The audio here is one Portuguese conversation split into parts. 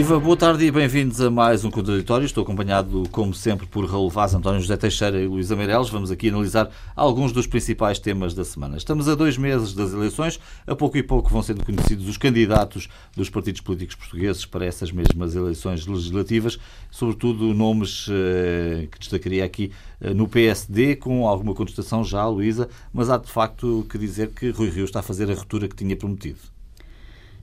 Viva, boa tarde e bem-vindos a mais um Contraditório. Estou acompanhado, como sempre, por Raul Vaz, António José Teixeira e Luísa Meireles. Vamos aqui analisar alguns dos principais temas da semana. Estamos a dois meses das eleições. A pouco e pouco vão sendo conhecidos os candidatos dos partidos políticos portugueses para essas mesmas eleições legislativas, sobretudo nomes eh, que destacaria aqui eh, no PSD, com alguma contestação já, Luísa, mas há de facto que dizer que Rui Rio está a fazer a ruptura que tinha prometido.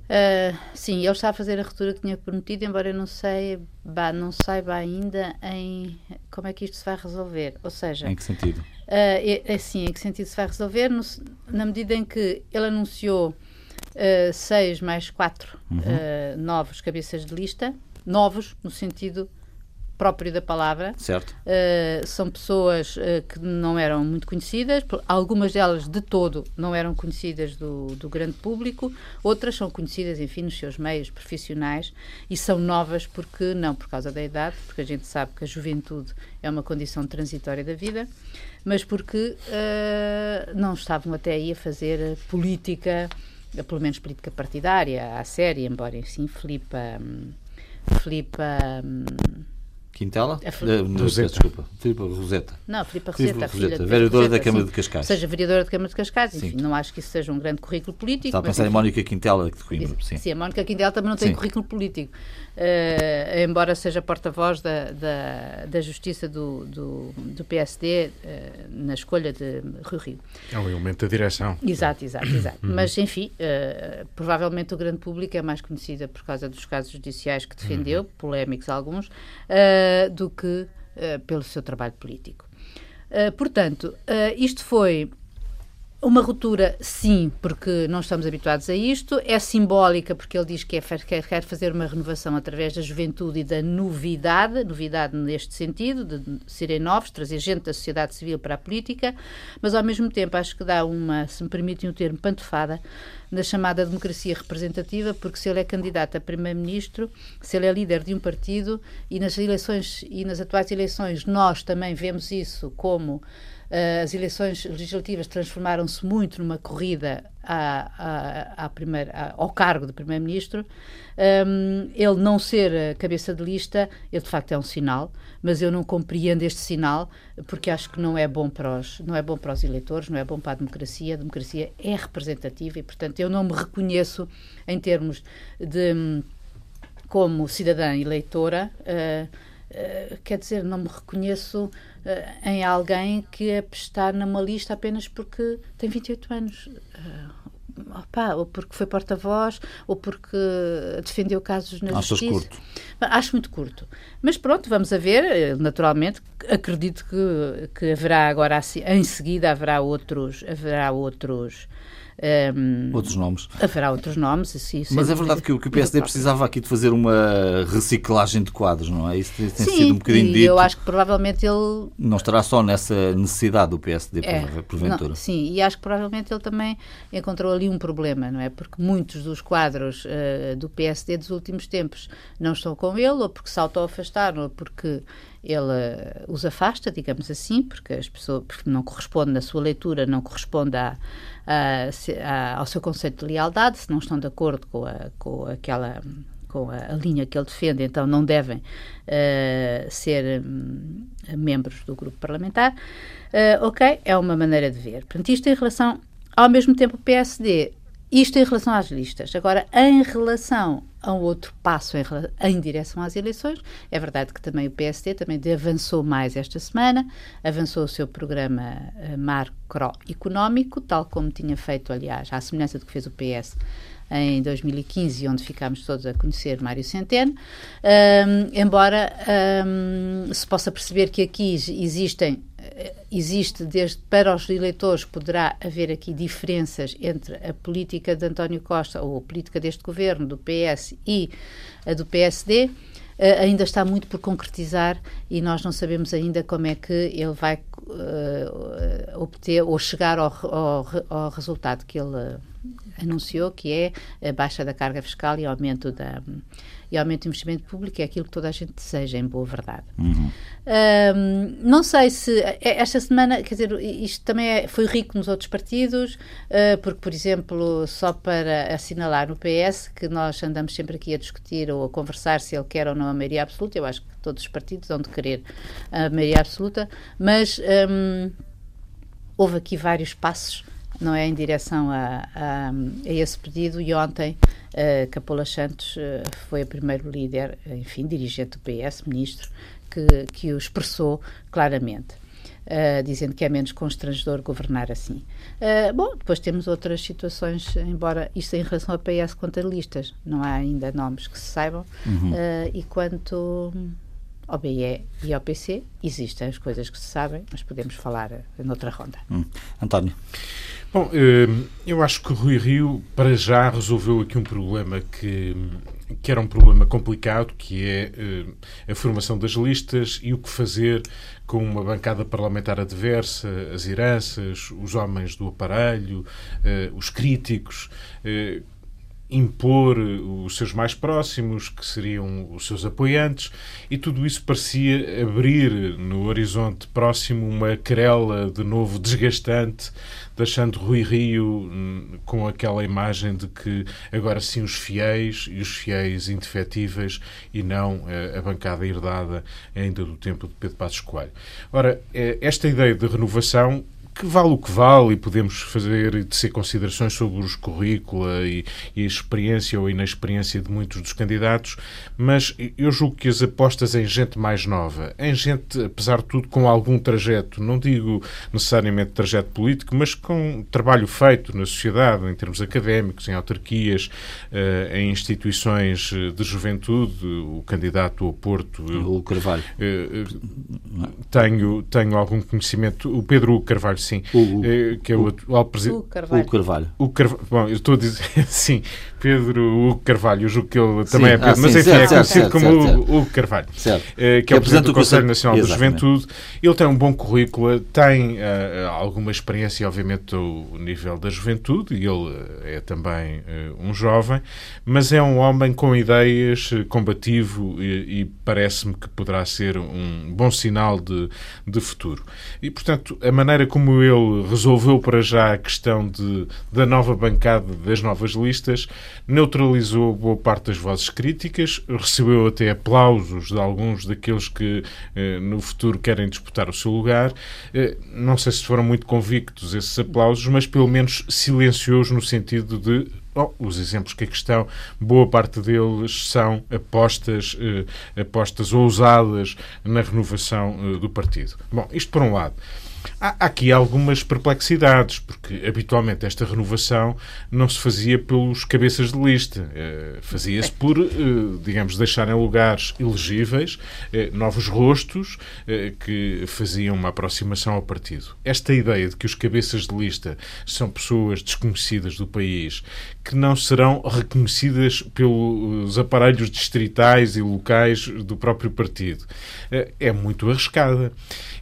Uh, sim, ele está a fazer a ruptura que tinha prometido, embora eu não, sei, bah, não saiba ainda em como é que isto se vai resolver. Ou seja, em que sentido? Uh, é, assim, em que sentido se vai resolver? No, na medida em que ele anunciou uh, seis mais quatro uhum. novos cabeças de lista, novos no sentido próprio da palavra. Certo. Uh, são pessoas uh, que não eram muito conhecidas, algumas delas de todo não eram conhecidas do, do grande público, outras são conhecidas, enfim, nos seus meios profissionais e são novas porque, não por causa da idade, porque a gente sabe que a juventude é uma condição transitória da vida, mas porque uh, não estavam até aí a fazer política, pelo menos política partidária, à série, embora, enfim, Filipa. Hum, Filipa hum, Quintela? A Filipe, uh, Roseta. Desculpa, Filipe Roseta. Não, Filipe Roseta, a filha vereadora da Câmara sim. de Cascais. Ou seja, vereadora da Câmara de Cascais, enfim, sim. não acho que isso seja um grande currículo político. Estava a pensar em Mónica Quintela de Coimbra, sim. Sim, a Mónica Quintela também não tem sim. currículo político, uh, embora seja porta-voz da, da, da, Justiça do, do, do PSD uh, eh, na escolha de Rio Rio. É um elemento da direção. Exato, exato, exato. Uhum. Mas, enfim, uh, provavelmente o grande público é mais conhecida por causa dos casos judiciais que defendeu, uhum. polémicos alguns, do que uh, pelo seu trabalho político. Uh, portanto, isto foi uma ruptura, sim, porque não estamos habituados a isto. É simbólica, porque ele diz que é, quer fazer uma renovação através da juventude e da novidade, novidade neste sentido, de serem novos, trazer gente da sociedade civil para a política, mas ao mesmo tempo acho que dá uma, se me permitem o termo, pantofada na chamada democracia representativa, porque se ele é candidato a primeiro-ministro, se ele é líder de um partido e nas eleições e nas atuais eleições nós também vemos isso como as eleições legislativas transformaram-se muito numa corrida à, à, à primeira, ao cargo de Primeiro-Ministro. Um, ele não ser cabeça de lista, ele de facto é um sinal, mas eu não compreendo este sinal porque acho que não é bom para os, não é bom para os eleitores, não é bom para a democracia. A democracia é representativa e, portanto, eu não me reconheço em termos de como cidadã eleitora. Uh, uh, quer dizer, não me reconheço uh, em alguém que é estar numa lista apenas porque tem 28 anos. Uh, Opa, ou porque foi porta-voz, ou porque defendeu casos na Achas justiça. curto? Acho muito curto. Mas pronto, vamos a ver. Eh, naturalmente, acredito que, que haverá agora, em seguida, haverá outros, haverá outros um, outros nomes. Haverá outros nomes, sim. Mas é verdade que, que o PSD precisava aqui de fazer uma reciclagem de quadros, não é? Isso tem, tem sim, sido um bocadinho dito. eu acho que provavelmente ele... Não estará só nessa necessidade do PSD, é, porventura. Não, sim, e acho que provavelmente ele também encontrou ali um problema, não é? Porque muitos dos quadros uh, do PSD dos últimos tempos não estão com ele, ou porque se auto-afastaram, ou porque ele eh, os afasta, digamos assim, porque as pessoas porque não corresponde na sua leitura, não corresponde a, a, a, ao seu conceito de lealdade, se não estão de acordo com, a, com aquela com a, linha que ele defende, então não devem uh, ser um, membros do grupo parlamentar. Uh, ok, é uma maneira de ver. Portanto, isto em relação, ao mesmo tempo, o PSD isto em relação às listas. Agora, em relação a um outro passo em, em, direção às eleições, é verdade que também o PSD também avançou mais esta semana, avançou o seu programa uh, macroeconómico, tal como tinha feito, aliás, à semelhança do que fez o PS em 2015, onde ficámos todos a conhecer Mário Centeno, um, embora um, se possa perceber que aqui existem existe desde para os eleitores poderá haver aqui diferenças entre a política de António Costa ou a política deste governo do PS e a do PSD uh, eh, ainda está muito por concretizar e nós não sabemos ainda como é que ele vai uh, obter ou chegar ao, ao, ao resultado que ele anunciou, que é a baixa da carga fiscal e aumento da e aumento do investimento público é aquilo que toda a gente deseja, em boa verdade. Uhum. Um, não sei se é, esta semana, quer dizer, isto também é, foi rico nos outros partidos, uh, porque, por exemplo, só para assinalar no PS, que nós andamos sempre aqui a discutir ou a conversar se ele quer ou não a maioria absoluta, eu acho que todos os partidos vão de querer a maioria absoluta, mas um, houve aqui vários passos não é em direção a, a, a esse pedido e ontem uh, Capola Santos uh, foi o primeiro líder, enfim, dirigente do PS, ministro, que, que o expressou claramente. Uh, dizendo que é menos constrangedor governar assim. Uh, bom, depois temos outras situações, embora isto em relação ao PS contra listas, não há ainda nomes que se saibam, uhum. uh, e quanto ao BE e ao PC, existem as coisas que se sabem, mas podemos falar noutra ronda. Hum. António. Bom, eh, eu acho que o Rui Rio, para já, resolveu aqui um problema que, que era um problema complicado, que é eh, a formação das listas e o que fazer com uma bancada parlamentar adversa, as heranças, os homens do aparelho, eh, os críticos impor os seus mais próximos, que seriam os seus apoiantes, e tudo isso parecia abrir no horizonte próximo uma querela de novo desgastante, deixando Rui Rio hum, com aquela imagem de que agora sim os fiéis e os fiéis indefetíveis e não eh, a bancada herdada ainda do tempo de Pedro Passos Coelho. Ora, eh, esta ideia de renovação que vale o que vale e podemos fazer e tecer considerações sobre os currícula e, e, a experiência ou a inexperiência de muitos dos candidatos, mas eu julgo que as apostas em gente mais nova, em gente, apesar de tudo, com algum trajeto, não digo necessariamente trajeto político, mas com trabalho feito na sociedade, em termos académicos, em autarquias, uh, em instituições de juventude, o candidato ao Porto... O Carvalho. Uh, tenho, tenho algum conhecimento, o Pedro Carvalho sim. O, eh, que é o, atual presidente. O Carvalho. O Carvalho. O Carvalho. Bom, eu estou a dizer, sim, Pedro Hugo Carvalho, julgo que ele também sim. é Pedro, ah, mas enfim, certo, é conhecido certo, como certo, Hugo, Carvalho, certo. Eh, que, é o Presidente do Conselho Nacional da Juventude. Ele tem um bom currículo, tem uh, alguma experiência, obviamente, ao nível da juventude, e ele é também uh, um jovem, mas é um homem com ideias, combativo, e, e parece-me que poderá ser um bom sinal de, de futuro. E, portanto, a maneira como ele resolveu para já a questão de, da nova bancada, das novas listas, neutralizou boa parte das vozes críticas, recebeu até aplausos de alguns daqueles que eh, no futuro querem disputar o seu lugar. Eh, não sei se foram muito convictos esses aplausos, mas pelo menos silenciou-os no sentido de Bom, os exemplos que aqui estão, boa parte deles são apostas, eh, apostas ousadas na renovação eh, do partido. Bom, isto por um lado. Há aqui algumas perplexidades, porque habitualmente esta renovação não se fazia pelos cabeças de lista, eh, fazia-se por, eh, digamos, deixar em lugares elegíveis eh, novos rostos que faziam uma aproximação ao partido. Esta ideia de que os cabeças de lista são pessoas desconhecidas do país, que não serão reconhecidas pelos aparelhos distritais e locais do próprio partido, é muito arriscada.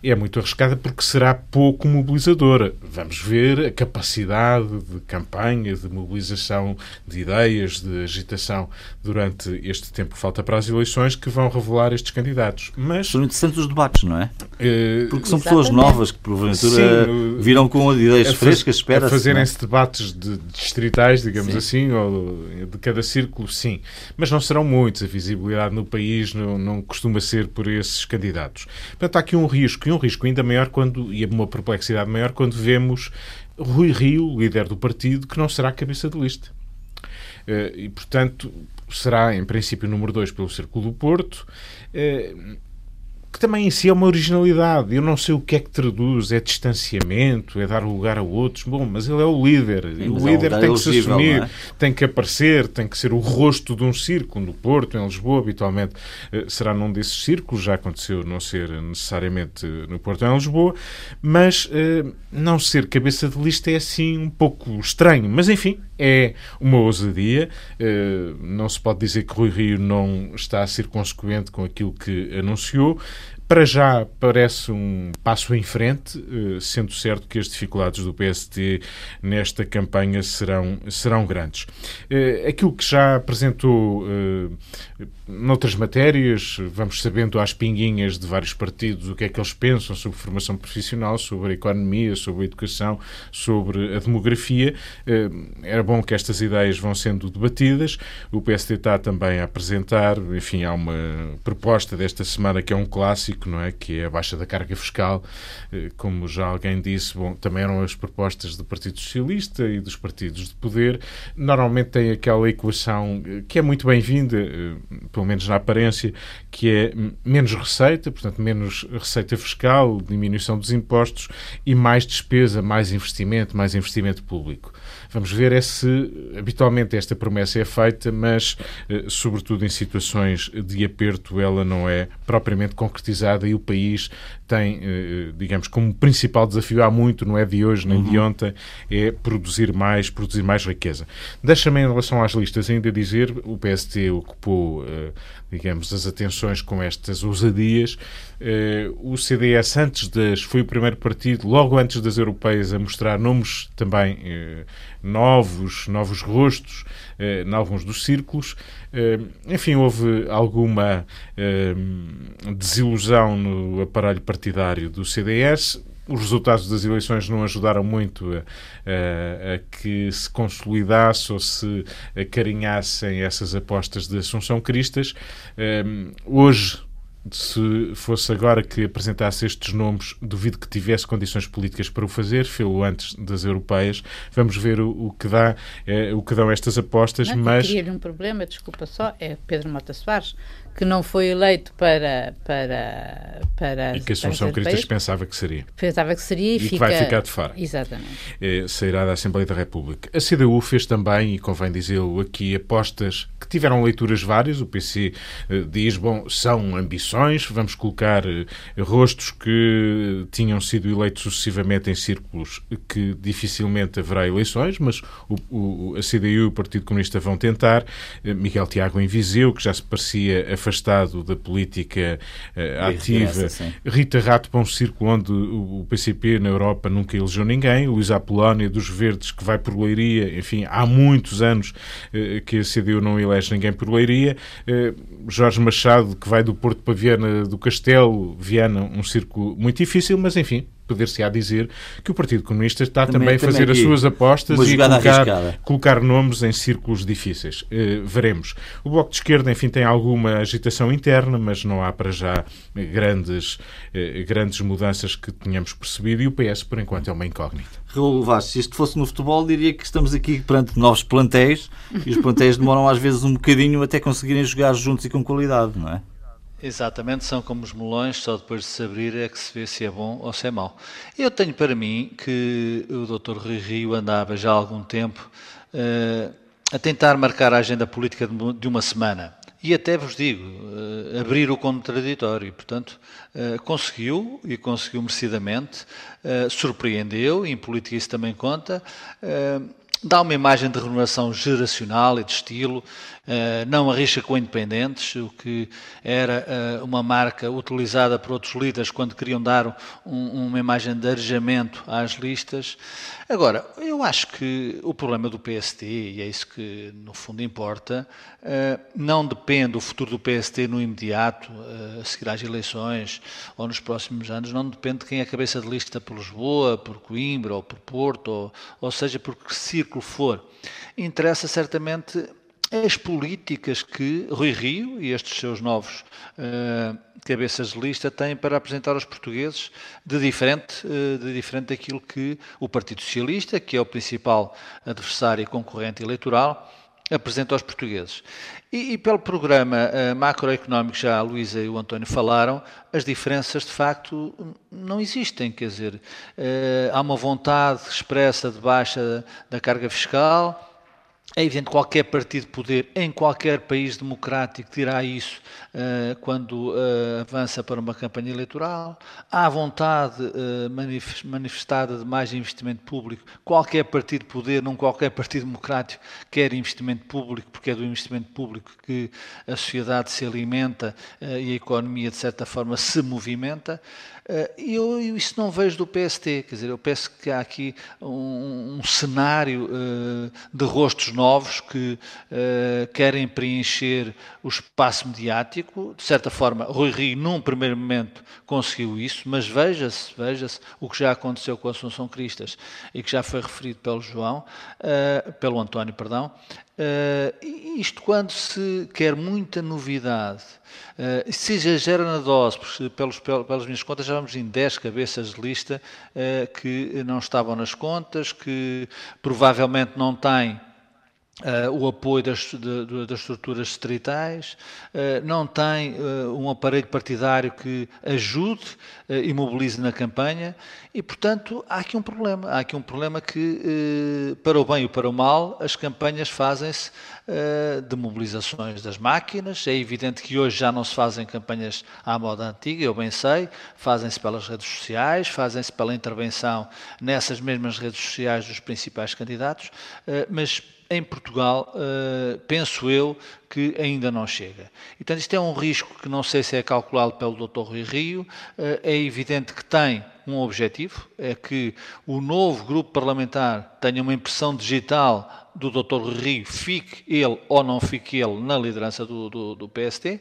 É muito arriscada porque será pouco mobilizadora. Vamos ver a capacidade de campanha, de mobilização de ideias, de agitação durante este tempo que falta para as eleições que vão revelar estes candidatos. Mas são interessantes os debates, não é? Uh, Porque são pessoas novas que porventura sim, viram com ideias frescas, espera A fazerem-se debates de, distritais, digamos sim. assim, ou de cada círculo, sim. Mas não serão muitos. A visibilidade no país não, não costuma ser por esses candidatos. Portanto, há aqui um risco, e um risco ainda maior quando, e uma perplexidade maior quando vemos Rui Rio, líder do partido, que não será cabeça de lista. Eh, e, portanto, será, em princípio, número 2 pelo Círculo do Porto. Que também em si é uma originalidade. Eu não sei o que é que traduz, é distanciamento, é dar lugar a outros. Bom, mas ele é o líder. Sim, o líder é um tem que se assumir, é? tem que aparecer, tem que ser o rosto de um círculo. No Porto, em Lisboa, habitualmente eh, será num desses círculos. Já aconteceu não ser necessariamente no Porto ou em Lisboa, mas eh, não ser cabeça de lista é assim um pouco estranho. Mas enfim, é uma ousadia. Uh, não se pode dizer que Rui Rio não está consequente com aquilo que anunciou. Para já parece um passo em frente, sendo certo que as dificuldades do PST nesta campanha serão, serão grandes. Aquilo que já apresentou noutras matérias, vamos sabendo às pinguinhas de vários partidos o que é que eles pensam sobre formação profissional, sobre a economia, sobre a educação, sobre a demografia. Era bom que estas ideias vão sendo debatidas. O PSD está também a apresentar, enfim, há uma proposta desta semana que é um clássico, não é? Que é a baixa da carga fiscal. Eh, como já alguém disse, bom, também eram as propostas do Partido Socialista e dos partidos de poder. Normalmente tem aquela equação eh, que é muito bem-vinda, eh, pelo menos na aparência, que é menos receita, portanto, menos receita fiscal, diminuição dos impostos e mais despesa, mais investimento, mais investimento público. Vamos ver é se habitualmente esta promessa é feita, mas sobretudo em situações de aperto ela não é propriamente concretizada e o país tem, eh, digamos, como principal desafio há muito, não é de hoje nem uhum. de ontem, é produzir mais, produzir mais riqueza. Deixa-me em relação às listas ainda dizer, o PST ocupou, eh, digamos, as atenções com estas ousadias. Eh, o CDS antes das, foi o primeiro partido, logo antes das europeias, a mostrar nomes também novos, novos rostos em alguns dos círculos. Enfim, houve alguma desilusão no aparelho partidário partidário do CDS. Os resultados das eleições não ajudaram muito a, a, a que se consolidasse ou se acarinhassem essas apostas de Assunção Cristas. Um, hoje, se fosse agora que apresentasse estes nomes, duvido que tivesse condições políticas para o fazer, fê-lo antes das europeias. Vamos ver o, o que dá, é, o que dão estas apostas, não, mas... Queria-lhe um problema, desculpa só, é Pedro Mota Soares, que não foi eleito para. para, para e que a Assunção Cristas pensava que seria. Pensava que seria e, e fica... que vai ficar de fora. Exatamente. É, sairá da Assembleia da República. A CDU fez também, e convém dizê-lo aqui, apostas que tiveram leituras várias. O PC eh, diz, bom, são ambições, vamos colocar eh, rostos que tinham sido eleitos sucessivamente em círculos que dificilmente haverá eleições, mas o, o, a CDU e o Partido Comunista vão tentar. Eh, Miguel Tiago em Viseu, que já se parecia a afastado da política uh, ativa. Rita Rato para um círculo onde o PCP na Europa nunca elegeu ninguém. Luísa Apolónia dos Verdes, que vai por Leiria. Enfim, há muitos anos uh, que a CDU não elege ninguém por Leiria. Uh, Jorge Machado, que vai do Porto para Viana do Castelo. Viana, um círculo muito difícil, mas enfim, poder-se-á dizer que o Partido Comunista está também, também a fazer as suas apostas e colocar, colocar, nomes em círculos difíceis. Uh, veremos. O Bloco de Esquerda, enfim, tem alguma agitação interna, mas não há para já grandes, uh, grandes mudanças que tenhamos percebido e o PS, por enquanto, é uma incógnita. Raul Vaz, se isto fosse no futebol, diria que estamos aqui perante novos plantéis e os plantéis demoram às vezes um bocadinho até conseguirem jogar juntos e com qualidade, não é? Exatamente, são como os melões, só depois de se abrir é que se vê se é bom ou se é mau. Eu tenho para mim que o Dr. Rui Rio andava já há algum tempo uh, a tentar marcar a agenda política de uma semana. E até vos digo, uh, abrir o contraditório. Portanto, uh, conseguiu, e conseguiu merecidamente, surpreendeu, e em política isso também conta dá uma imagem de renovação geracional e de estilo, eh, não arrisca com independentes, o que era eh, uma marca utilizada por outros líderes quando queriam dar uma imagem de arejamento às listas. Agora, eu acho que o problema do PST, e é isso que no fundo importa, eh, não depende, o futuro do PST no imediato, a seguir às eleições ou nos próximos anos, não depende de quem é cabeça de lista por Lisboa, por Coimbra ou por Porto, ou, ou seja, por que círculo for. Interessa certamente as políticas que Rui Rio e estes seus novos uh, cabeças de lista têm para apresentar aos portugueses de diferente, uh, de diferente daquilo que o Partido Socialista, que é o principal adversário e concorrente eleitoral, apresenta aos portugueses. E, e pelo programa uh, macroeconómico, já a Luísa e o António falaram, as diferenças de facto não existem. Quer dizer, há uma vontade expressa de baixa da carga fiscal, é evidente que qualquer partido de poder em qualquer país democrático dirá isso uh, quando uh, avança para uma campanha eleitoral. Há vontade uh, manifestada de mais investimento público. Qualquer partido de poder, não qualquer partido democrático, quer investimento público, porque é do investimento público que a sociedade se alimenta e a economia, de certa forma, se movimenta. E eu, eu, isso não vejo do PST, quer dizer, eu penso que há aqui um, um cenário de rostos novos que uh, querem preencher o espaço mediático. De certa forma, Rui Rio, num primeiro momento, conseguiu isso, mas veja-se, veja-se o que já aconteceu com a Assunção Cristas e que já foi referido pelo João, uh, pelo António, perdão. Uh, isto quando se quer muita novidade, uh, se exagera na dose, porque pelos, pelas minhas contas já vamos em 10 cabeças de lista uh, que não estavam nas contas, que provavelmente não têm Uh, o apoio das, de, das estruturas distritais, uh, não tem uh, um aparelho partidário que ajude e mobilize na campanha e, portanto, há aqui um problema. Há aqui um problema que, para o bem e para o mal, as campanhas fazem-se de mobilizações das máquinas. É evidente que hoje já não se fazem campanhas à moda antiga, eu bem sei, fazem-se pelas redes sociais, fazem-se pela intervenção nessas mesmas redes sociais dos principais candidatos, mas em Portugal, uh, penso eu, que ainda não chega. E, portanto, isto é um risco que não sei se é calculado pelo Dr. Rui Rio. Uh, é evidente que tem um objetivo, é que o novo grupo parlamentar tenha uma impressão digital do Dr. Rui Rio, fique ele ou não fique ele na liderança do, do, do PST. Uh,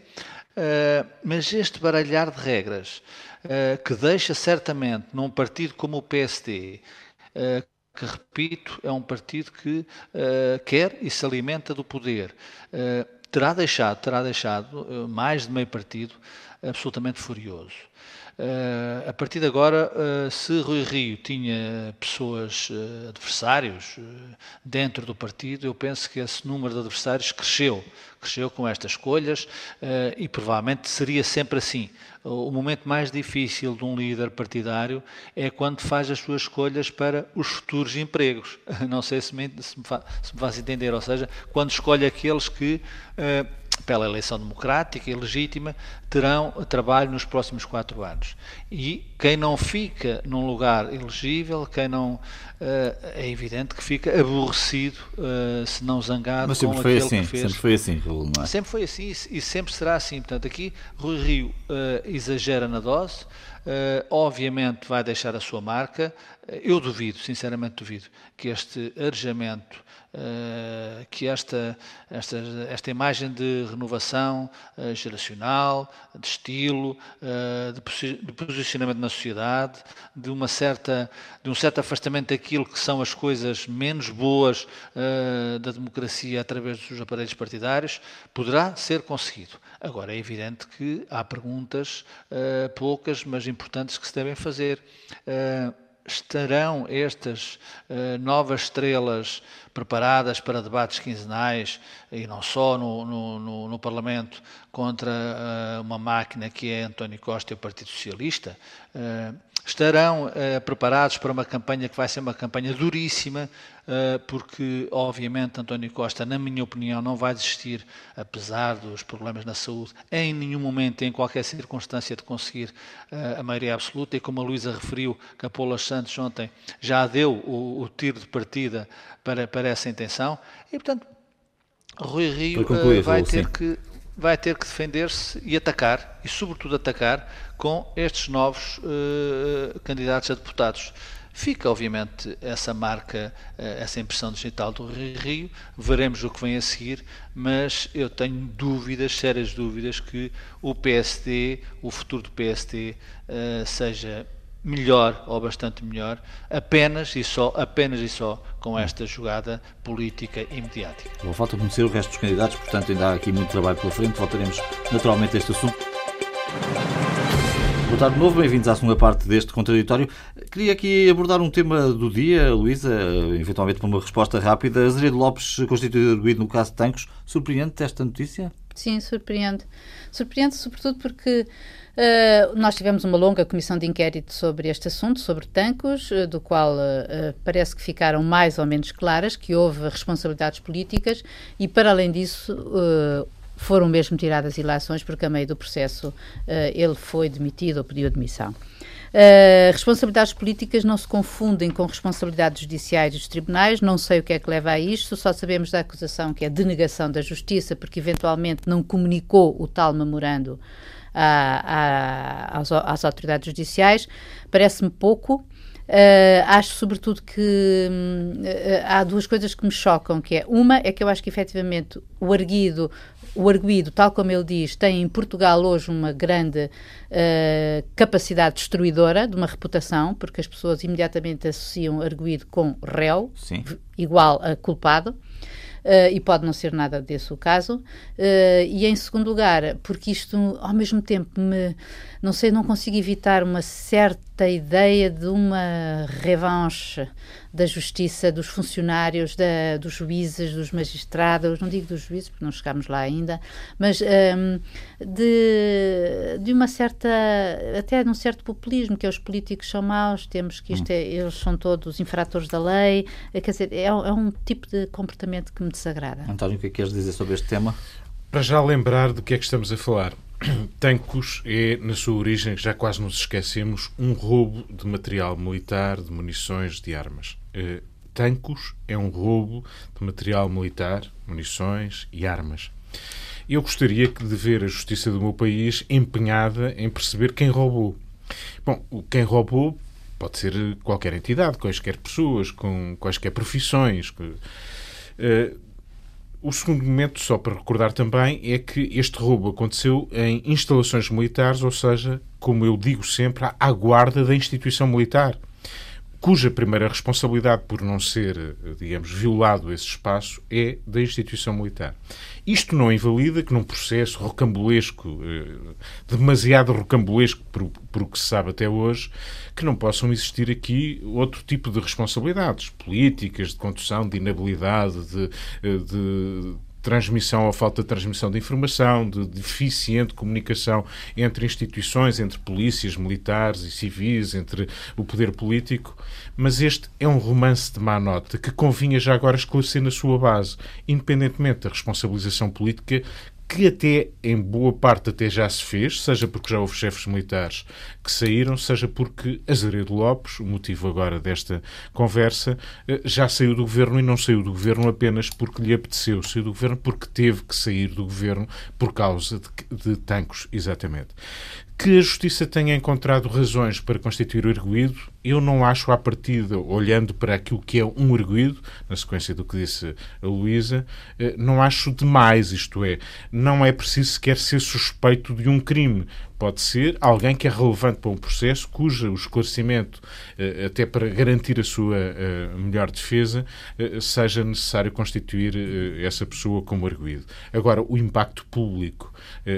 eh, mas este baralhar de regras, que deixa certamente num partido como o PSD, que, repito, é um partido que uh, quer e se alimenta do poder. Uh, terá deixado, terá deixado uh, mais de meio partido absolutamente furioso. Uh, a partir de agora, uh, se Rui Rio tinha pessoas, uh, adversários, dentro do partido, eu penso que esse número de adversários cresceu. Cresceu com estas escolhas e provavelmente seria sempre assim. O momento mais difícil de um líder partidário é quando faz as suas escolhas para os futuros empregos. Não sei se me, se me faz entender, ou seja, quando escolhe aqueles que pela eleição democrática e legítima, terão trabalho nos próximos quatro anos. E quem não fica num lugar elegível, quem não. Uh, é evidente que fica aborrecido, uh, se não zangado Mas sempre com foi assim, Sempre foi assim, Raul, não é? Sempre foi assim e sempre será assim. Portanto, aqui Rui Rio uh, exagera na dose, obviamente vai deixar a sua marca. Eu duvido, sinceramente duvido, que este arejamento Uh, que esta, esta, esta imagem de renovação uh, geracional, de estilo, de, de, posicionamento na sociedade, de, uma certa, de um certo afastamento daquilo que são as coisas menos boas da democracia através dos aparelhos partidários, poderá ser conseguido. Agora, é evidente que há perguntas, poucas, mas importantes, que se devem fazer estarão estas uh, novas estrelas preparadas para debates quinzenais e não só no, no, no, no Parlamento contra uh, uma máquina que é António Costa e o Partido Socialista? Uh, estarão uh, preparados para uma campanha que vai ser uma campanha duríssima, uh, porque, obviamente, António Costa, na minha opinião, não vai desistir, apesar dos problemas na saúde, em nenhum momento, em qualquer circunstância, de conseguir uh, a maioria absoluta. E como a Luísa referiu, Capolas Santos ontem já deu o, o tiro de partida para, para essa intenção. E, portanto, Rui Rio concluir, vai ter sim. que vai ter que defender-se e atacar, e sobretudo atacar, com estes novos uh, candidatos a deputados. Fica, obviamente, essa marca, eh, essa impressão digital do Rio, veremos o que vem a seguir, mas eu tenho dúvidas, sérias dúvidas, que o PSD, o futuro do PSD, seja melhor ou bastante melhor, apenas e só, apenas e só com esta jogada política e mediática. Bom, falta conhecer o resto dos candidatos, portanto ainda há aqui muito trabalho pela frente, voltaremos naturalmente a este assunto. Boa tarde de novo, bem-vindos à segunda parte deste contraditório. Queria aqui abordar um tema do dia, Luísa, eventualmente para uma resposta rápida. Azeredo Lopes constituído no caso de Tancos. Surpreende-te esta notícia? Sim, surpreende. Surpreende sobretudo porque Uh, nós tivemos uma longa comissão de inquérito sobre este assunto, sobre tancos, uh, do qual uh, parece que ficaram mais ou menos claras que houve responsabilidades políticas e, para além disso, foram mesmo tiradas ilações porque a meio do processo ele foi demitido ou pediu admissão. Uh, responsabilidades políticas não se confundem com responsabilidades judiciais dos tribunais, não sei o que é que leva a isto, só sabemos da acusação que é denegação da justiça, porque eventualmente não comunicou o tal memorando a, a, às, às autoridades judiciais. Parece-me pouco. Uh, acho, sobretudo, que uh, há duas coisas que me chocam, que é, uma é que eu acho que, efetivamente, o arguido, o arguido, tal como ele diz, tem em Portugal hoje uma grande uh, capacidade destruidora de uma reputação, porque as pessoas imediatamente associam arguido com réu, Sim. igual a culpado. Uh, e pode não ser nada desse o caso. Uh, e em segundo lugar, porque isto ao mesmo tempo me, não sei, não consigo evitar uma certa ideia de uma revanche da justiça, dos funcionários, da, dos juízes, dos magistrados, não digo dos juízes porque não chegámos lá ainda, mas um, de, de uma certa, até de um certo populismo, que é os políticos são maus, temos que isto é, eles são todos infratores da lei, quer dizer, é, é um tipo de comportamento que me desagrada. António, o que é que queres dizer sobre este tema? Para já lembrar do que é que estamos a falar. Tancos é, na sua origem, já quase nos esquecemos, um roubo de material militar, de munições, de armas. Uh, Tancos é um roubo de material militar, munições e armas. Eu gostaria de ver a justiça do meu país empenhada em perceber quem roubou. Bom, quem roubou pode ser qualquer entidade, quaisquer pessoas, com quaisquer profissões. Uh, o segundo momento, só para recordar também, é que este roubo aconteceu em instalações militares, ou seja, como eu digo sempre, à guarda da instituição militar, cuja primeira responsabilidade por não ser, digamos, violado esse espaço é da instituição militar. Isto não invalida que num processo rocambolesco, eh, demasiado rocambolesco por, por o que se sabe até hoje, que não possam existir aqui outro tipo de responsabilidades políticas, de condução, de inabilidade, de, eh, de transmissão ou falta de transmissão de informação, de deficiente comunicação entre instituições, entre polícias, militares e civis, entre o poder político. Mas este é um romance de má nota que convinha já agora esclarecer na sua base, independentemente da responsabilização política que até em boa parte até já se fez, seja porque já houve chefes militares que saíram, seja porque Azaredo Lopes, o motivo agora desta conversa, eh, já saiu do governo e não saiu do governo apenas porque lhe apeteceu, saiu do governo porque teve que sair do governo por causa de, de tancos, exatamente. Que a Justiça tenha encontrado razões para constituir o erguido, eu não acho à partida, olhando para aquilo que é um erguido, na sequência do que disse a Luísa, eh, não acho demais, isto é, não é preciso sequer ser suspeito de um crime pode ser alguém que é relevante para um processo cujo esclarecimento, eh, até para garantir a sua eh, melhor defesa, seja necessário constituir essa pessoa como arguído. Agora, o impacto público,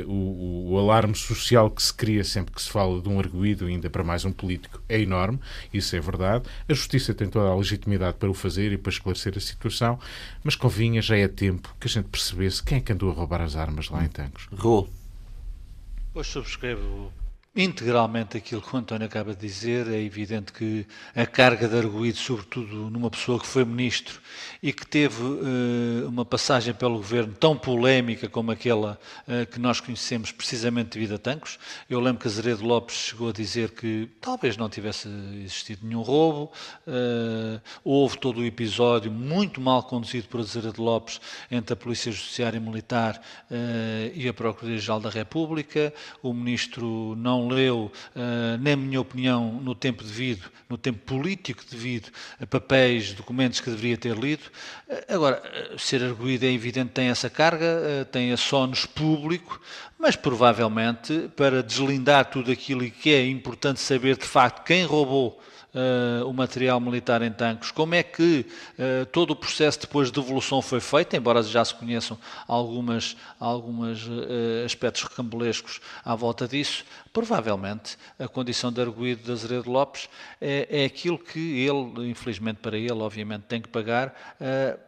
o alarme social que se cria sempre que se fala de um arguído, ainda para mais um político, é enorme, isso é verdade. A Justiça tem toda a legitimidade para o fazer e para esclarecer a situação, mas convinha, já é tempo que a gente percebesse quem é que andou a roubar as armas lá em Tancos. Raul. Pois subscrevo integralmente aquilo que o António acaba de dizer. É evidente que a carga de arguído, sobretudo numa pessoa que foi ministro e que teve uh, uma passagem pelo governo tão polémica como aquela uh, que nós conhecemos precisamente devido a Tancos. Eu lembro que Azeredo Lopes chegou a dizer que talvez não tivesse existido nenhum roubo. Uh, houve todo o episódio muito mal conduzido por Azeredo Lopes entre a Polícia Judiciária e Militar e a Procuradoria-Geral da República. O ministro não leu, uh, na minha opinião, no tempo devido, no tempo político devido, papéis, documentos que deveria ter lido. Uh, agora, uh, ser arguído é evidente, tem essa carga, tem a sónus público, mas provavelmente para deslindar tudo aquilo que é importante saber de facto quem roubou uh, o material militar em tanques, como é que uh, todo o processo depois de devolução foi feito, embora já se conheçam algumas, algumas uh, aspectos recambulescos à volta disso, provavelmente a condição de arguído de Azeredo Lopes é, é, aquilo que ele, infelizmente para ele, obviamente, tem que pagar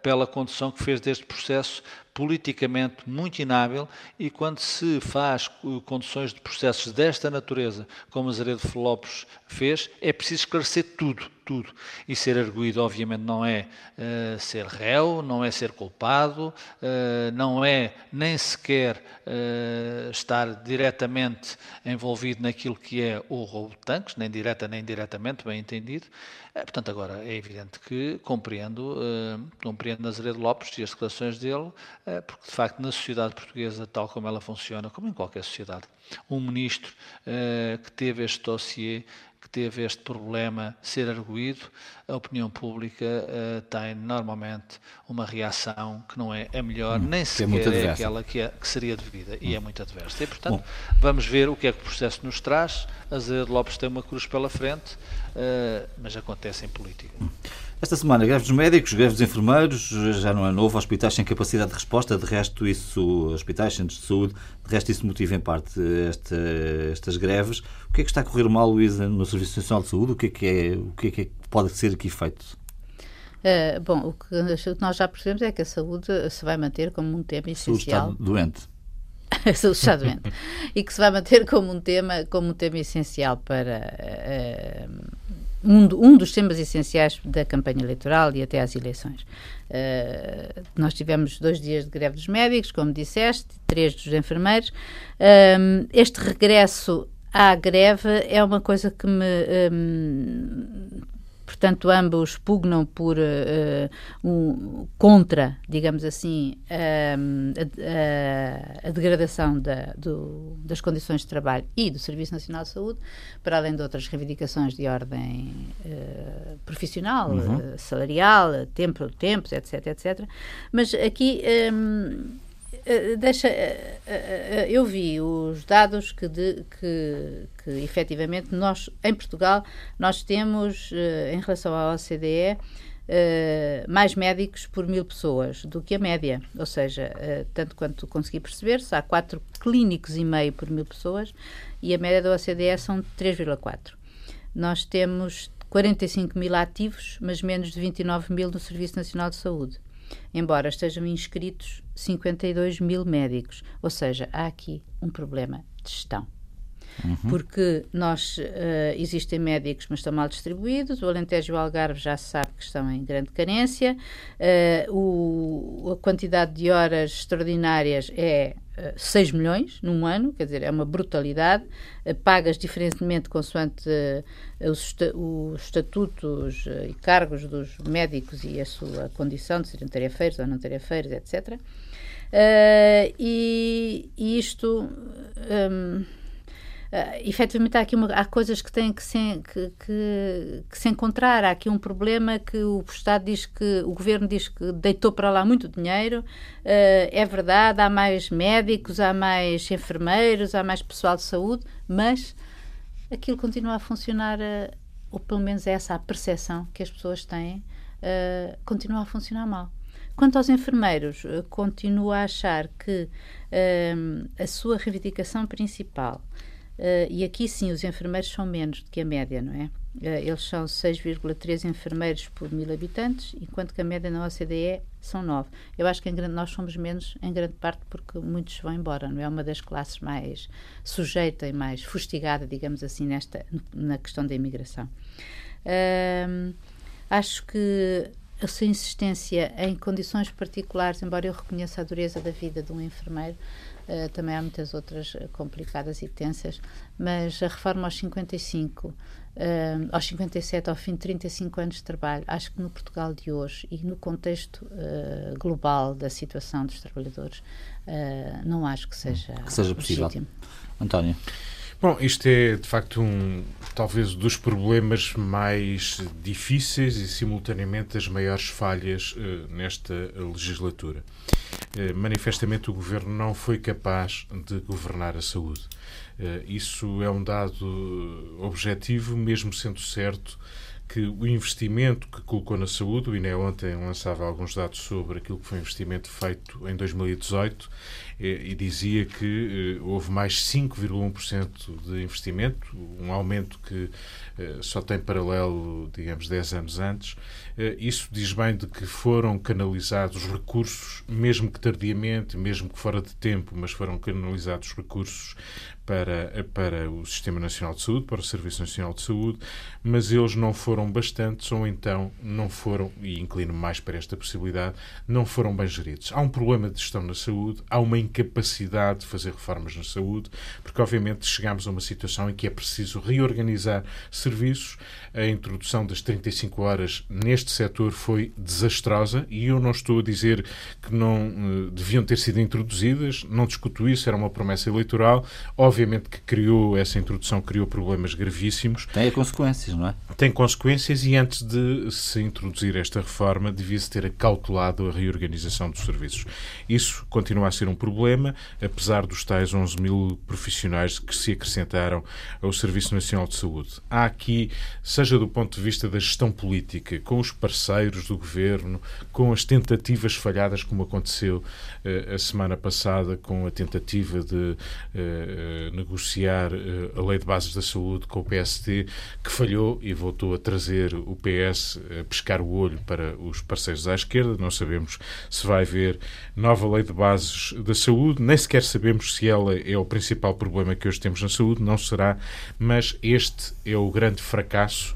pela condução que fez deste processo politicamente muito inábil e quando se faz conduções de processos desta natureza, como Azeredo Lopes fez, é preciso esclarecer tudo tudo. E ser arguído, obviamente, não é uh, ser réu, não é ser culpado, uh, não é nem sequer uh, estar diretamente envolvido naquilo que é o roubo de tanques, nem direta nem indiretamente, bem entendido. portanto, agora é evidente que compreendo, compreendo Nazaredo Lopes e as declarações dele, porque de facto na sociedade portuguesa, tal como ela funciona, como em qualquer sociedade, um ministro que teve este dossiê que teve este problema ser arguído, a opinião pública uh, tem normalmente uma reação que não é a melhor, hum, nem é sequer é, é aquela que, é, que, seria devida, hum. e é muito adversa. E, portanto, Bom. vamos ver o que é que o processo nos traz. Azevedo Lopes tem uma cruz pela frente, uh, mas acontece em política. Hum. Esta semana, greve dos médicos, greve dos enfermeiros, já não é novo, hospitais sem capacidade de resposta, de resto isso, hospitais, centros de saúde, de resto isso motiva em parte esta, estas greves. O que é que está a correr mal, Luísa, no Serviço Nacional de Saúde? O que é que, é, o que, é que pode ser aqui feito? Uh, bom, o que nós já percebemos é que a saúde se vai manter como um tema essencial. Saúde está doente. a saúde está doente. e que se vai manter como um tema, como um tema essencial para... Uh, um, um, dos temas essenciais da campanha eleitoral e até às eleições. Uh, nós tivemos dois dias de greve dos médicos, como disseste, três dos enfermeiros. Uh, este regresso à greve é uma coisa que me um, portanto, ambos pugnam por uh, um, contra, digamos assim, um, a, a, a, degradação da, do, das condições de trabalho e do Serviço Nacional de Saúde, para além de outras reivindicações de ordem uh, profissional, uhum. uh, salarial, tempo, tempos, etc, etc. Mas aqui um, eh, deixa, uh, uh, eu vi os dados que, de, que, que efetivamente nós, em Portugal, nós temos, em relação à OCDE, mais médicos por mil pessoas do que a média. Ou seja, tanto quanto consegui perceber-se, há 4 clínicos e meio por mil pessoas e a média da OCDE são 3,4. Nós temos 45 mil ativos, mas menos de 29 mil no Serviço Nacional de Saúde embora estejam inscritos 52 mil médicos. Ou seja, há aqui um problema de gestão. Uhum. Porque nós uh, existem médicos, mas estão mal distribuídos. O Alentejo e o Algarve já se sabe que estão em grande carência. Uh, o, a quantidade de horas extraordinárias é 6 milhões num ano, quer dizer, é uma brutalidade, uh, pagas diferentemente consoante uh, os, os, estatutos uh, e cargos dos médicos e a sua condição de serem tarefeiros ou não tarefeiros, etc. E, e, isto. Um, Uh, efetivamente há aqui uma, há coisas que têm que se, que, que, que, se encontrar. Há aqui um problema que o Estado diz que, o Governo diz que deitou para lá muito dinheiro. Uh, é verdade, há mais médicos, há mais enfermeiros, há mais pessoal de saúde, mas aquilo continua a funcionar, uh, ou pelo menos é essa a percepção que as pessoas têm, continua a funcionar mal. Quanto aos enfermeiros, continuo a achar que a sua reivindicação principal Uh, e aqui sim, os enfermeiros são menos do que a média, não é? Uh, eles são 6,3 enfermeiros por mil habitantes, enquanto que a média na OCDE são 9. Eu acho que grande, nós somos menos em grande parte porque muitos vão embora, não é? Uma das classes mais sujeita e mais fustigada, digamos assim, nesta, na questão da imigração. Uh, acho que a sua insistência em condições particulares, embora eu reconheça a dureza da vida de um enfermeiro, Uh, também há muitas outras eh, complicadas e tensas, mas a reforma aos 55, uh, eh, aos 57, ao fim de 35 anos de trabalho, acho que no Portugal de hoje e no contexto uh, global da situação dos trabalhadores, não acho que seja, que seja possível. Legítimo. António. Bom, isto é de facto um talvez dos problemas mais difíceis e simultaneamente as maiores falhas uh, nesta legislatura. Uh, manifestamente o governo não foi capaz de governar a saúde. Uh, isso é um dado objetivo, mesmo sendo certo que o investimento que colocou na saúde, o INE ontem lançava alguns dados sobre aquilo que foi o investimento feito em 2018 e dizia que eh, houve mais 5,1% de investimento, um aumento que eh, só tem paralelo, digamos, 10 anos antes. Eh, isso diz bem de que foram canalizados recursos, mesmo que tardiamente, mesmo que fora de tempo, mas foram canalizados recursos para, para o Sistema Nacional de Saúde, para o Serviço Nacional de Saúde, mas eles não foram bastantes ou então não foram, e inclino mais para esta possibilidade, não foram bem geridos. Há um problema de gestão na saúde, há uma incapacidade de fazer reformas na saúde, porque obviamente chegamos a uma situação em que é preciso reorganizar serviços. A introdução das 35 horas neste setor foi desastrosa e eu não estou a dizer que não uh, deviam ter sido introduzidas, não discuto isso, era uma promessa eleitoral. Obviamente que criou, essa introdução criou problemas gravíssimos. Tem consequências, não é? Tem consequências e antes de se introduzir esta reforma devia-se ter acautelado a reorganização dos serviços. Isso continua a ser um problema, apesar dos tais 11 mil profissionais que se acrescentaram ao Serviço Nacional de Saúde. Há aqui, seja do ponto de vista da gestão política, com os parceiros do governo, com as tentativas falhadas, como aconteceu uh, a semana passada, com a tentativa de uh, negociar uh, a Lei de Bases da Saúde com o PSD, que falhou e voltou a trazer o PS a pescar o olho para os parceiros à esquerda. Não sabemos se vai haver nova Lei de Bases da Saúde, nem sequer sabemos se ela é o principal problema que hoje temos na saúde, não será, mas este é o grande fracasso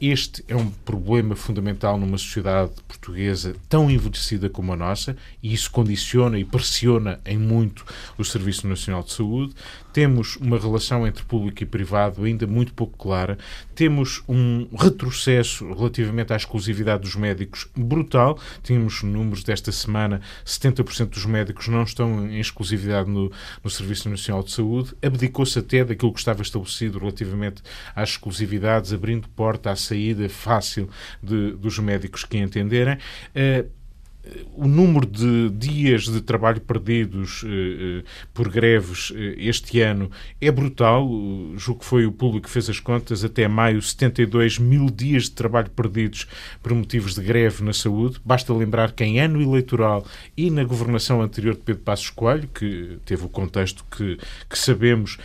este é um problema fundamental numa sociedade portuguesa tão envelhecida como a nossa e isso condiciona e pressiona em muito o Serviço Nacional de Saúde. Temos uma relação entre público e privado ainda muito pouco clara. Temos um retrocesso relativamente à exclusividade dos médicos brutal. Tínhamos números desta semana: 70% dos médicos não estão em exclusividade no, no Serviço Nacional de Saúde. Abdicou-se até daquilo que estava estabelecido relativamente às exclusividades, abrindo porta à saída fácil de, dos médicos que entenderem. Uh, o número de dias de trabalho perdidos eh, eh, por greves eh, este ano é brutal. Julgo que foi o público que fez as contas. Até maio, 72 mil dias de trabalho perdidos por motivos de greve na saúde. Basta lembrar que em ano eleitoral e na governação anterior de Pedro Passos Coelho, que teve o contexto que, que sabemos,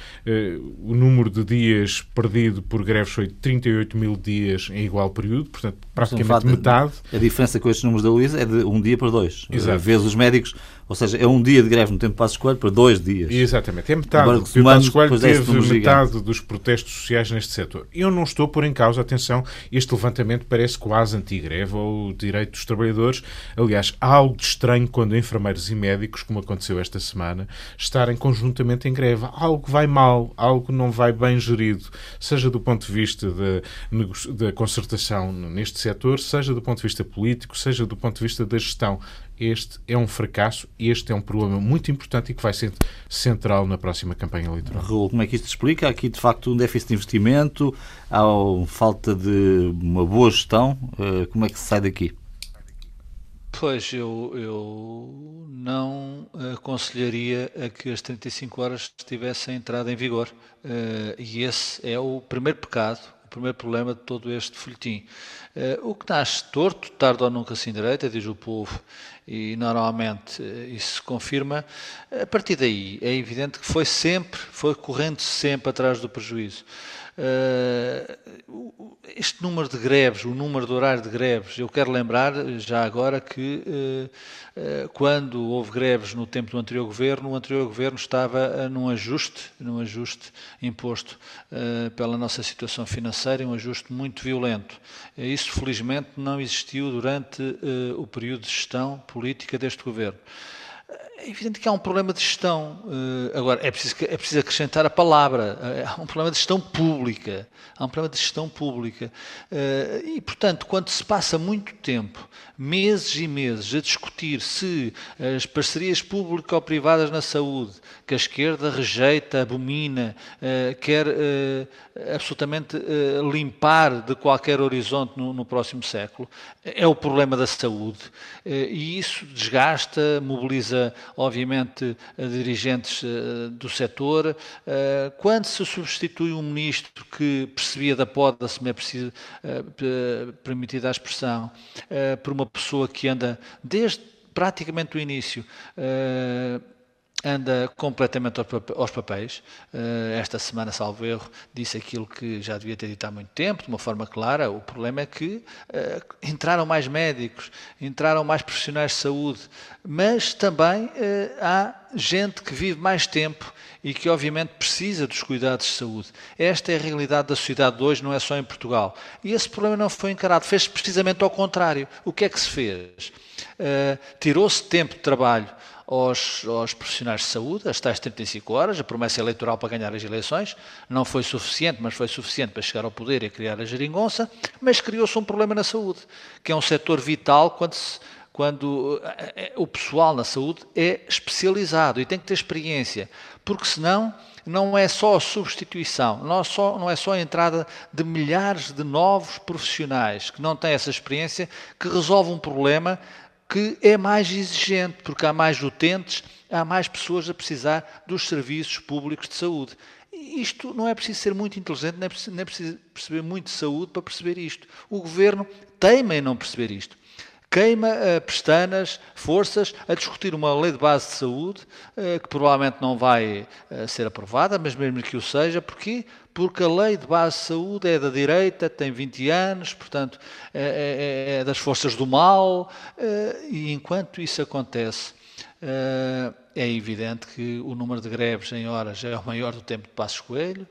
o número de dias perdido por greves foi 38 mil dias em igual período, portanto, praticamente metade. A diferença com estes números da Luísa é de um dia para dois. Exato. Vezes os médicos, ou seja, é um dia de greve no tempo de Passos Coelho para dois dias. Exatamente. É metade. o Passos Coelho teve metade gigante. dos protestos sociais neste setor. Eu não estou por em causa, atenção, este levantamento parece quase anti-greve ou direito dos trabalhadores. Aliás, há algo de estranho quando enfermeiros e médicos, como aconteceu esta semana, estarem conjuntamente em greve. Algo vai mal, algo não vai bem gerido, seja do ponto de vista da, da concertação neste setor, seja do ponto de vista político, seja do ponto de vista da gestão. Este é um fracasso, este é um problema muito importante e que vai ser central na próxima campanha eleitoral. Raul, como é que isto se explica? Há aqui, de facto, um déficit de investimento, há falta de uma boa gestão. Eh, como é que se sai daqui? Pois, eu, eu não aconselharia a que as 35 horas tivessem entrado em vigor. Uh, e esse é o primeiro pecado, primeiro problema de todo este folhetim. Uh, o que nasce torto, tarde ou nunca se endireita, diz o povo, e normalmente uh, isso se confirma. A partir daí, é evidente que foi sempre, foi correndo sempre atrás do prejuízo. Uh, este número de greves, o número de horário de greves, eu quero lembrar já agora que uh, uh, quando houve greves no tempo do anterior governo, o anterior governo estava num ajuste, num ajuste imposto pela nossa situação financeira, um ajuste muito violento. Isso felizmente não existiu durante o período de gestão política deste governo. É evidente que há um problema de gestão. Eh, agora, é preciso, é preciso acrescentar a palavra. Eh, há um problema de gestão pública. Há um problema de gestão pública. Eh, e, portanto, quando se passa muito tempo, meses e meses, a discutir se as parcerias público-privadas na saúde, que a esquerda rejeita, abomina, quer absolutamente limpar de qualquer horizonte no, no próximo século, é o problema da saúde. E isso desgasta, mobiliza obviamente, dirigentes do setor. Quando se substitui um ministro que percebia da poda, se me é preciso, permitida a expressão, por uma pessoa que anda desde praticamente o início anda completamente aos papéis. Eh, esta semana, salvo erro, disse aquilo que já devia ter dito há muito tempo, de uma forma clara. O problema é que eh, entraram mais médicos, entraram mais profissionais de saúde, mas também eh, há gente que vive mais tempo e que, obviamente, precisa dos cuidados de saúde. Esta é a realidade da sociedade de hoje, não é só em Portugal. E esse problema não foi encarado, fez-se precisamente ao contrário. O que é que se fez? Tirou-se tempo de trabalho aos, aos, profissionais de saúde, as tais 35 horas, a promessa eleitoral para ganhar as eleições, não foi suficiente, mas foi suficiente para chegar ao poder e criar a geringonça, mas criou-se um problema na saúde, que é um setor vital quando, se, quando eh, eh, o pessoal na saúde é especializado e tem que ter experiência, porque senão não é só a substituição, não é só, não é só a entrada de milhares de novos profissionais que não têm essa experiência que resolve um problema que é mais exigente, porque há mais utentes, há mais pessoas a precisar dos serviços públicos de saúde. Isto não é preciso ser muito inteligente, nem é preciso, nem é preciso perceber muito de saúde para perceber isto. O governo teima em não perceber isto queima uh, pestanas, forças, a discutir uma lei de base de saúde, uh, que provavelmente não vai uh, ser aprovada, mas mesmo que o seja, porquê? Porque a lei de base de saúde é da direita, tem 20 anos, portanto, é, é, é das forças do mal, e enquanto isso acontece, é evidente que o número de greves em horas é o maior do tempo de Passos Coelho,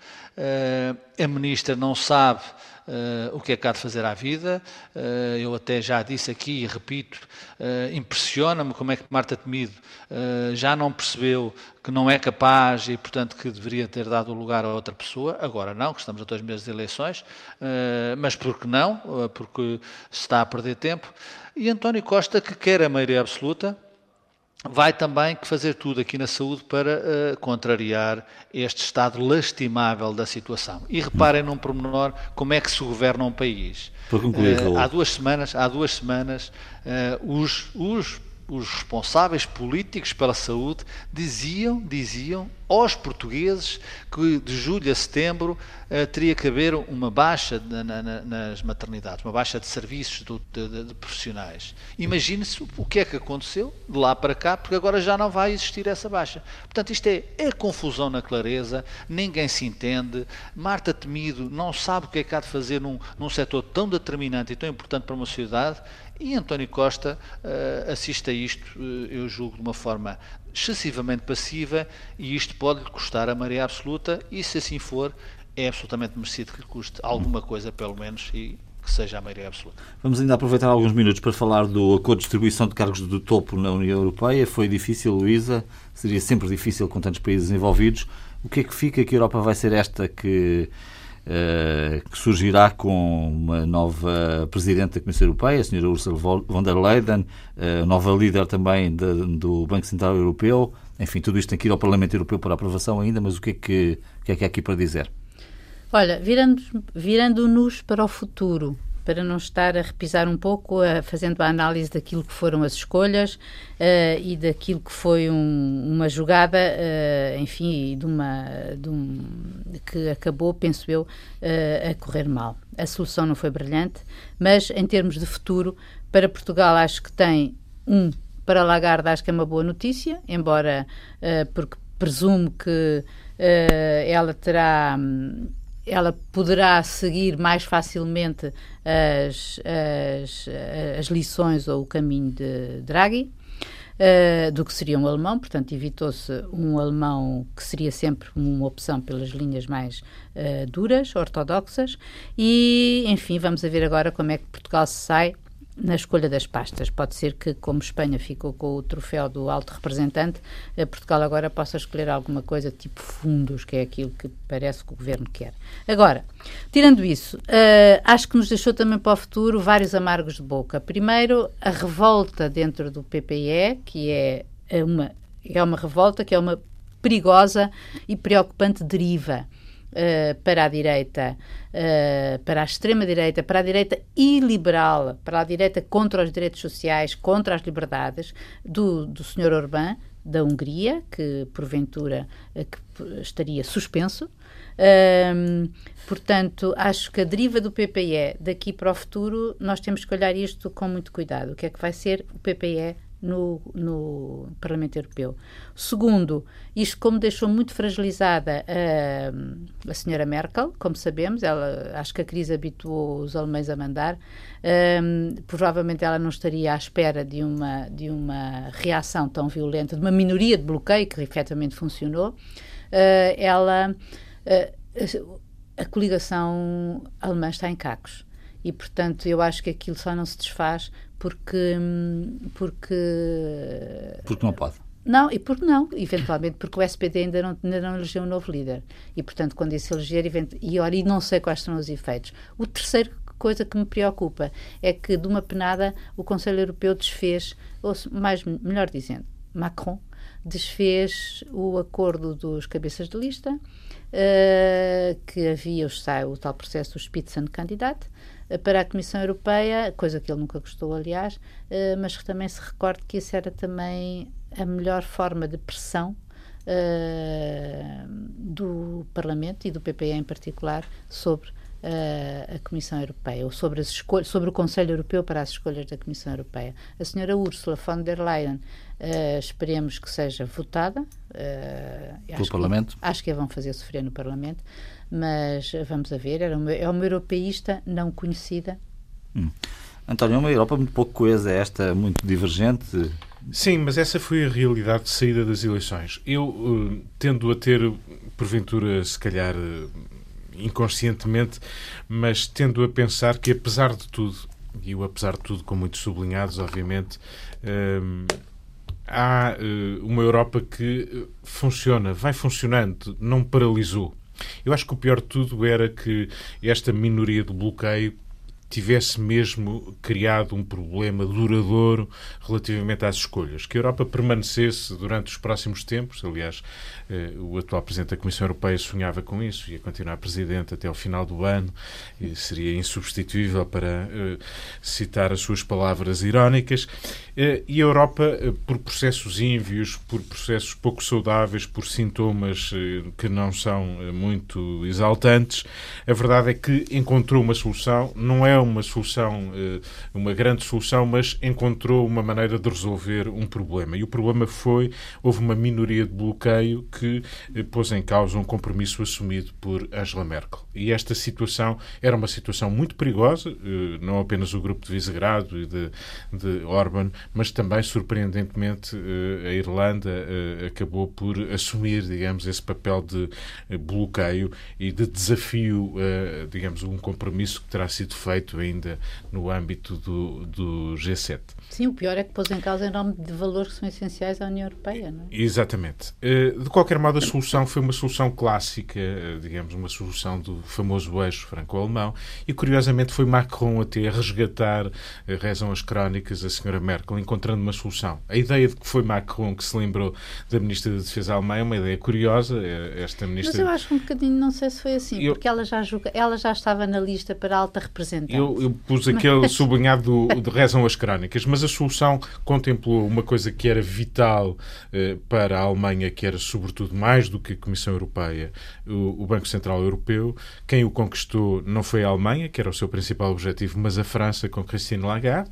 a ministra não sabe o que é que há de fazer à vida. Uh, eu até já disse aqui e repito, uh, impressiona-me como é que Marta Temido já não percebeu que não é capaz e, portanto, que deveria ter dado o lugar a outra pessoa. Agora não, que estamos a dois meses de eleições, mas por que não? Porque se está a perder tempo. E António Costa, que quer a maioria absoluta, vai também fazer tudo aqui na saúde para uh, contrariar este estado lastimável da situação. E reparem num pormenor como é que se governa um país. Concluir, uh, há duas semanas, há duas semanas uh, os, os os responsáveis políticos pela saúde diziam, diziam aos portugueses que de julho a setembro uh, teria que haver uma baixa na, na, nas maternidades, uma baixa de serviços do, de, de, profissionais. Imagine-se o que é que aconteceu de lá para cá, porque agora já não vai existir essa baixa. Portanto, isto é, é confusão na clareza, ninguém se entende. Marta Temido não sabe o que é que há de fazer num, num setor tão determinante e tão importante para uma sociedade e António Costa uh, assiste a isto, uh, eu julgo, de uma forma excessivamente passiva e isto pode-lhe custar a maré absoluta e, se assim for, é absolutamente merecido que lhe custe alguma coisa, pelo menos, e que seja a maioria absoluta. Vamos ainda aproveitar alguns minutos para falar do acordo de distribuição de cargos do topo na União Europeia. Foi difícil, Luísa, seria sempre difícil com tantos países envolvidos. O que é que fica que a Europa vai ser esta que que surgirá com uma nova Presidente da Comissão Europeia, a Sra. Ursula von der Leyen, eh, nova líder também do Banco Central Europeu. Enfim, tudo isto tem que ir ao Parlamento Europeu para aprovação ainda, mas o que é que, o que, é que há aqui para dizer? Olha, virando-nos virando para o futuro, para não estar a repisar um pouco, uh, fazendo a análise daquilo que foram as escolhas uh, e daquilo que foi um, uma jogada, uh, enfim, de uma, de um, que acabou, penso eu, a correr mal. A solução não foi brilhante, mas em termos de futuro, para Portugal acho que tem um para Lagarde acho que é uma boa notícia, embora porque presumo que ela terá hum, ela poderá seguir mais facilmente as, as, as lições ou o caminho de Draghi. Uh, do que seria um alemão, portanto, evitou-se um alemão que seria sempre uma opção pelas linhas mais uh, duras, ortodoxas, e, enfim, vamos ver agora como é que Portugal se sai na escolha das pastas. Pode ser que, como Espanha ficou com o troféu do alto representante, eh, Portugal agora possa escolher alguma coisa tipo fundos, que é aquilo que parece que o governo quer. Agora, tirando isso, uh, acho que nos deixou também para o futuro vários amargos de boca. Primeiro, a revolta dentro do PPE, que é uma, é uma revolta que é uma perigosa e preocupante deriva uh, para a direita, uh, para a extrema-direita, para a direita iliberal, para a direita contra os direitos sociais, contra as liberdades do, do Sr. Orbán, da Hungria, que porventura que estaria suspenso. portanto, acho que a deriva do PPE daqui para o futuro, nós temos que olhar isto com muito cuidado. O que é que vai ser o PPE no, no Parlamento Europeu. Segundo, isto como deixou muito fragilizada a, a senhora Merkel, como sabemos, ela, acho que a crise habituou os alemães a mandar, um, provavelmente ela não estaria à espera de uma, de uma reação tão violenta, de uma minoria de bloqueio, que efetivamente funcionou, uh, ela... Uh, a coligação alemã está em cacos e portanto eu acho que aquilo só não se desfaz porque porque porque não pode não, e porque não? Eventualmente porque o SPD ainda não, ainda não elegeu um novo líder. E, portanto, quando isso eleger, e, ora, e não sei quais são os efeitos. O terceiro coisa que me preocupa é que, de uma penada, o Conselho Europeu desfez, ou mais, melhor dizendo, Macron desfez o acordo dos cabeças de lista, uh, que havia o, o tal processo do Spitzenkandidat, para a Comissão Europeia, coisa que ele nunca gostou, aliás, uh, mas que também se recorde que isso era também a melhor forma de pressão uh, do Parlamento e do PPE em particular sobre uh, a Comissão Europeia, ou sobre, as escolhas, sobre o Conselho Europeu para as escolhas da Comissão Europeia. A senhora Ursula von der Leyen, uh, esperemos que seja votada. Uh, Pelo Parlamento? Que, acho que a vão fazer sofrer no Parlamento mas vamos a ver, era uma, é uma europeísta não conhecida. Hum. António, é uma Europa muito pouco coesa, é esta muito divergente. Sim, mas essa foi a realidade de saída das eleições. Eu uh, tendo a ter, porventura, se calhar uh, inconscientemente, mas tendo a pensar que, apesar de tudo, e o apesar de tudo com muitos sublinhados, obviamente, uh, há uma Europa que funciona, vai funcionando, não paralisou. Eu acho que o pior de tudo era que esta minoria de bloqueio tivesse mesmo criado um problema duradouro relativamente às escolhas. Que a Europa permanecesse durante os próximos tempos, aliás, o atual Presidente da Comissão Europeia sonhava com isso, ia continuar Presidente até ao final do ano, e seria insubstituível para eh, citar as suas palavras irónicas. Eh, e a Europa, por processos ínvios, por processos pouco saudáveis, por sintomas que não são muito exaltantes, a verdade é que encontrou uma solução, não é uma solução, uma grande solução, mas encontrou uma maneira de resolver um problema. E o problema foi, houve uma minoria de bloqueio que eh, pôs em causa um compromisso assumido por Angela Merkel. E esta situação era uma situação muito perigosa, eh, não apenas o grupo de Visegrado e de, de Orban, mas também, surpreendentemente, eh, a Irlanda acabou por assumir, digamos, esse papel de bloqueio e de desafio, digamos, um compromisso que terá sido feito ainda no âmbito do, do G7. Sim, o pior é que pôs em causa em nome de valores que são essenciais à União Europeia, não é? Exatamente. De qualquer modo, a solução foi uma solução clássica, digamos, uma solução do famoso eixo franco-alemão, e curiosamente foi Macron até a resgatar, eh, rezam as crónicas, a senhora Merkel, encontrando uma solução. A ideia de que foi Macron que se lembrou da Ministra da Defesa alemã é uma ideia curiosa. Eh, esta ministra... Mas eu acho um bocadinho, não sei se foi assim, eu... porque ela já, julga, ela já estava na lista para alta representante. Eu, eu pus aquele mas... sublinhado do, de rezam as crónicas, mas a solução contemplou uma coisa que era vital eh, para a Alemanha, que era sobretudo mais do que a Comissão Europeia, o, o Banco Central Europeu, quem o conquistou não foi a Alemanha, que era o seu principal objetivo, mas a França com Christine Lagarde.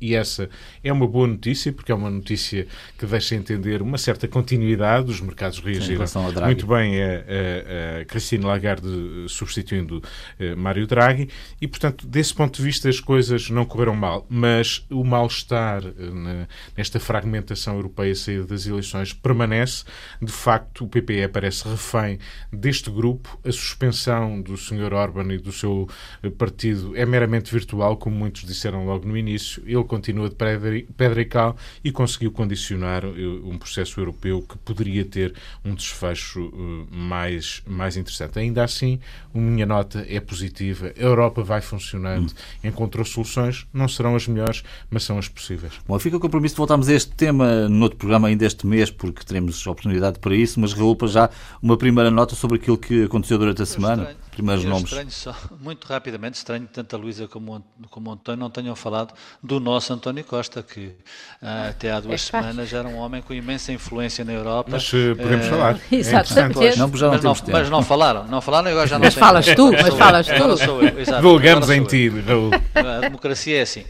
E essa é uma boa notícia, porque é uma notícia que deixa entender uma certa continuidade. Os mercados reagiram muito bem a, a, a, Christine Lagarde substituindo a Mário Draghi. E, portanto, desse ponto de vista, as coisas não correram mal. Mas o mal-estar eh, nesta fragmentação europeia saída das eleições permanece. De facto, o PPE parece refém deste grupo. A suspensão do Sr. Orban e do seu eh, partido é meramente virtual, como muitos disseram logo no início. Ele continua de pedra e cal e conseguiu condicionar eh, um processo europeu que poderia ter um desfecho eh, mais, mais interessante. Ainda assim, a minha nota é positiva. A Europa vai funcionando, hum. encontrou soluções, não serão as melhores, mas são as possíveis. Bom, fica o compromisso de voltarmos a este tema no outro programa ainda este mês, porque teremos oportunidade para isso, mas Raul, para já uma primeira nota sobre aquilo que aconteceu durante a semana. Estranho. Primeiros eu nomes. Estranho só, muito rapidamente, estranho que tanto a Luísa como, como o António não tenham falado do nosso António Costa, que uh, até há duas é semanas era um homem com imensa influência na Europa. Mas uh, podemos falar. É Exatamente. não, já não mas, não, mas não falaram, não falaram agora já não Mas falas tu, mas falas tu. Vulgamos em ti, Raul. A democracia é assim.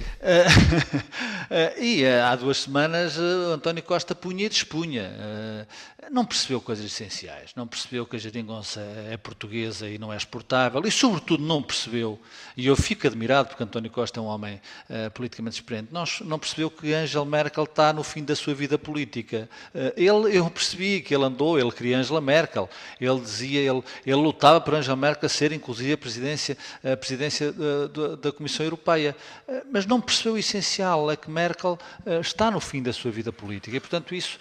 e há duas semanas António Costa punha e despunha não percebeu coisas essenciais, não percebeu que a geringonça é portuguesa e não é e sobretudo não percebeu, e eu fico admirado porque António Costa é um homem uh, politicamente experiente, não, não, percebeu que Angela Merkel está no fim da sua vida política. Uh, ele, eu percebi que ele andou, ele queria Angela Merkel, ele dizia, ele, ele lutava por Angela Merkel ser inclusive a presidência, a presidência da, da Comissão Europeia, uh, mas não percebeu o essencial, é que Merkel está no fim da sua vida política, e portanto isso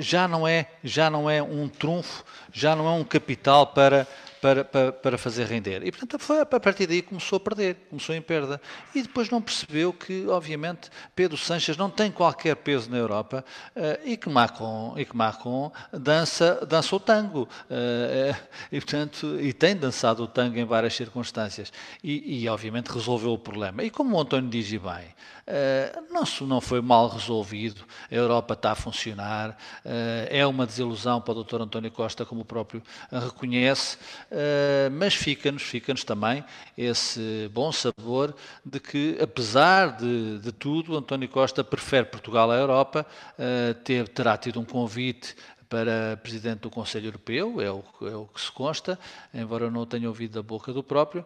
já não é já não é um trunfo, já não é um capital para, para, para, para, fazer render. E, portanto, foi, a partir daí começou a perder, começou em perda. E depois não percebeu que, obviamente, Pedro Sanches não tem qualquer peso na Europa uh, e, que Macron, e que Macron dança, dança o tango. Uh, e, portanto, e tem dançado o tango em várias circunstâncias. E, e obviamente, resolveu o problema. E como o António diz bem, Uh, não, não foi mal resolvido, a Europa está a funcionar, uh, é uma desilusão para o Dr. António Costa, como o próprio reconhece, uh, mas fica-nos fica também esse bom sabor de que, apesar de, de tudo, António Costa prefere Portugal à Europa, ter, terá tido um convite para Presidente do Conselho Europeu, é o, é o que se consta, embora eu não tenha ouvido da boca do próprio,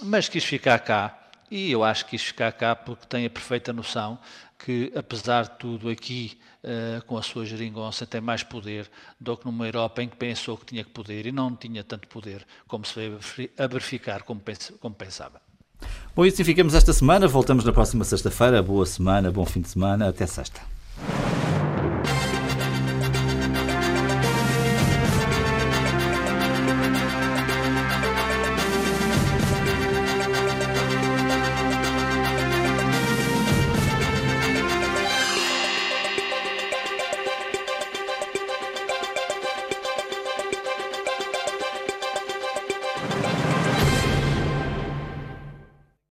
mas quis ficar cá e eu acho que isto fica cá porque tem a perfeita noção que, apesar de tudo, aqui, uh, com a sua geringonça, tem mais poder do que numa Europa em que pensou que tinha que poder e não tinha tanto poder como se veio a verificar como, pensava. Bom, assim ficamos esta semana. Voltamos na próxima sexta-feira. Boa semana, bom fim de semana. Até sexta.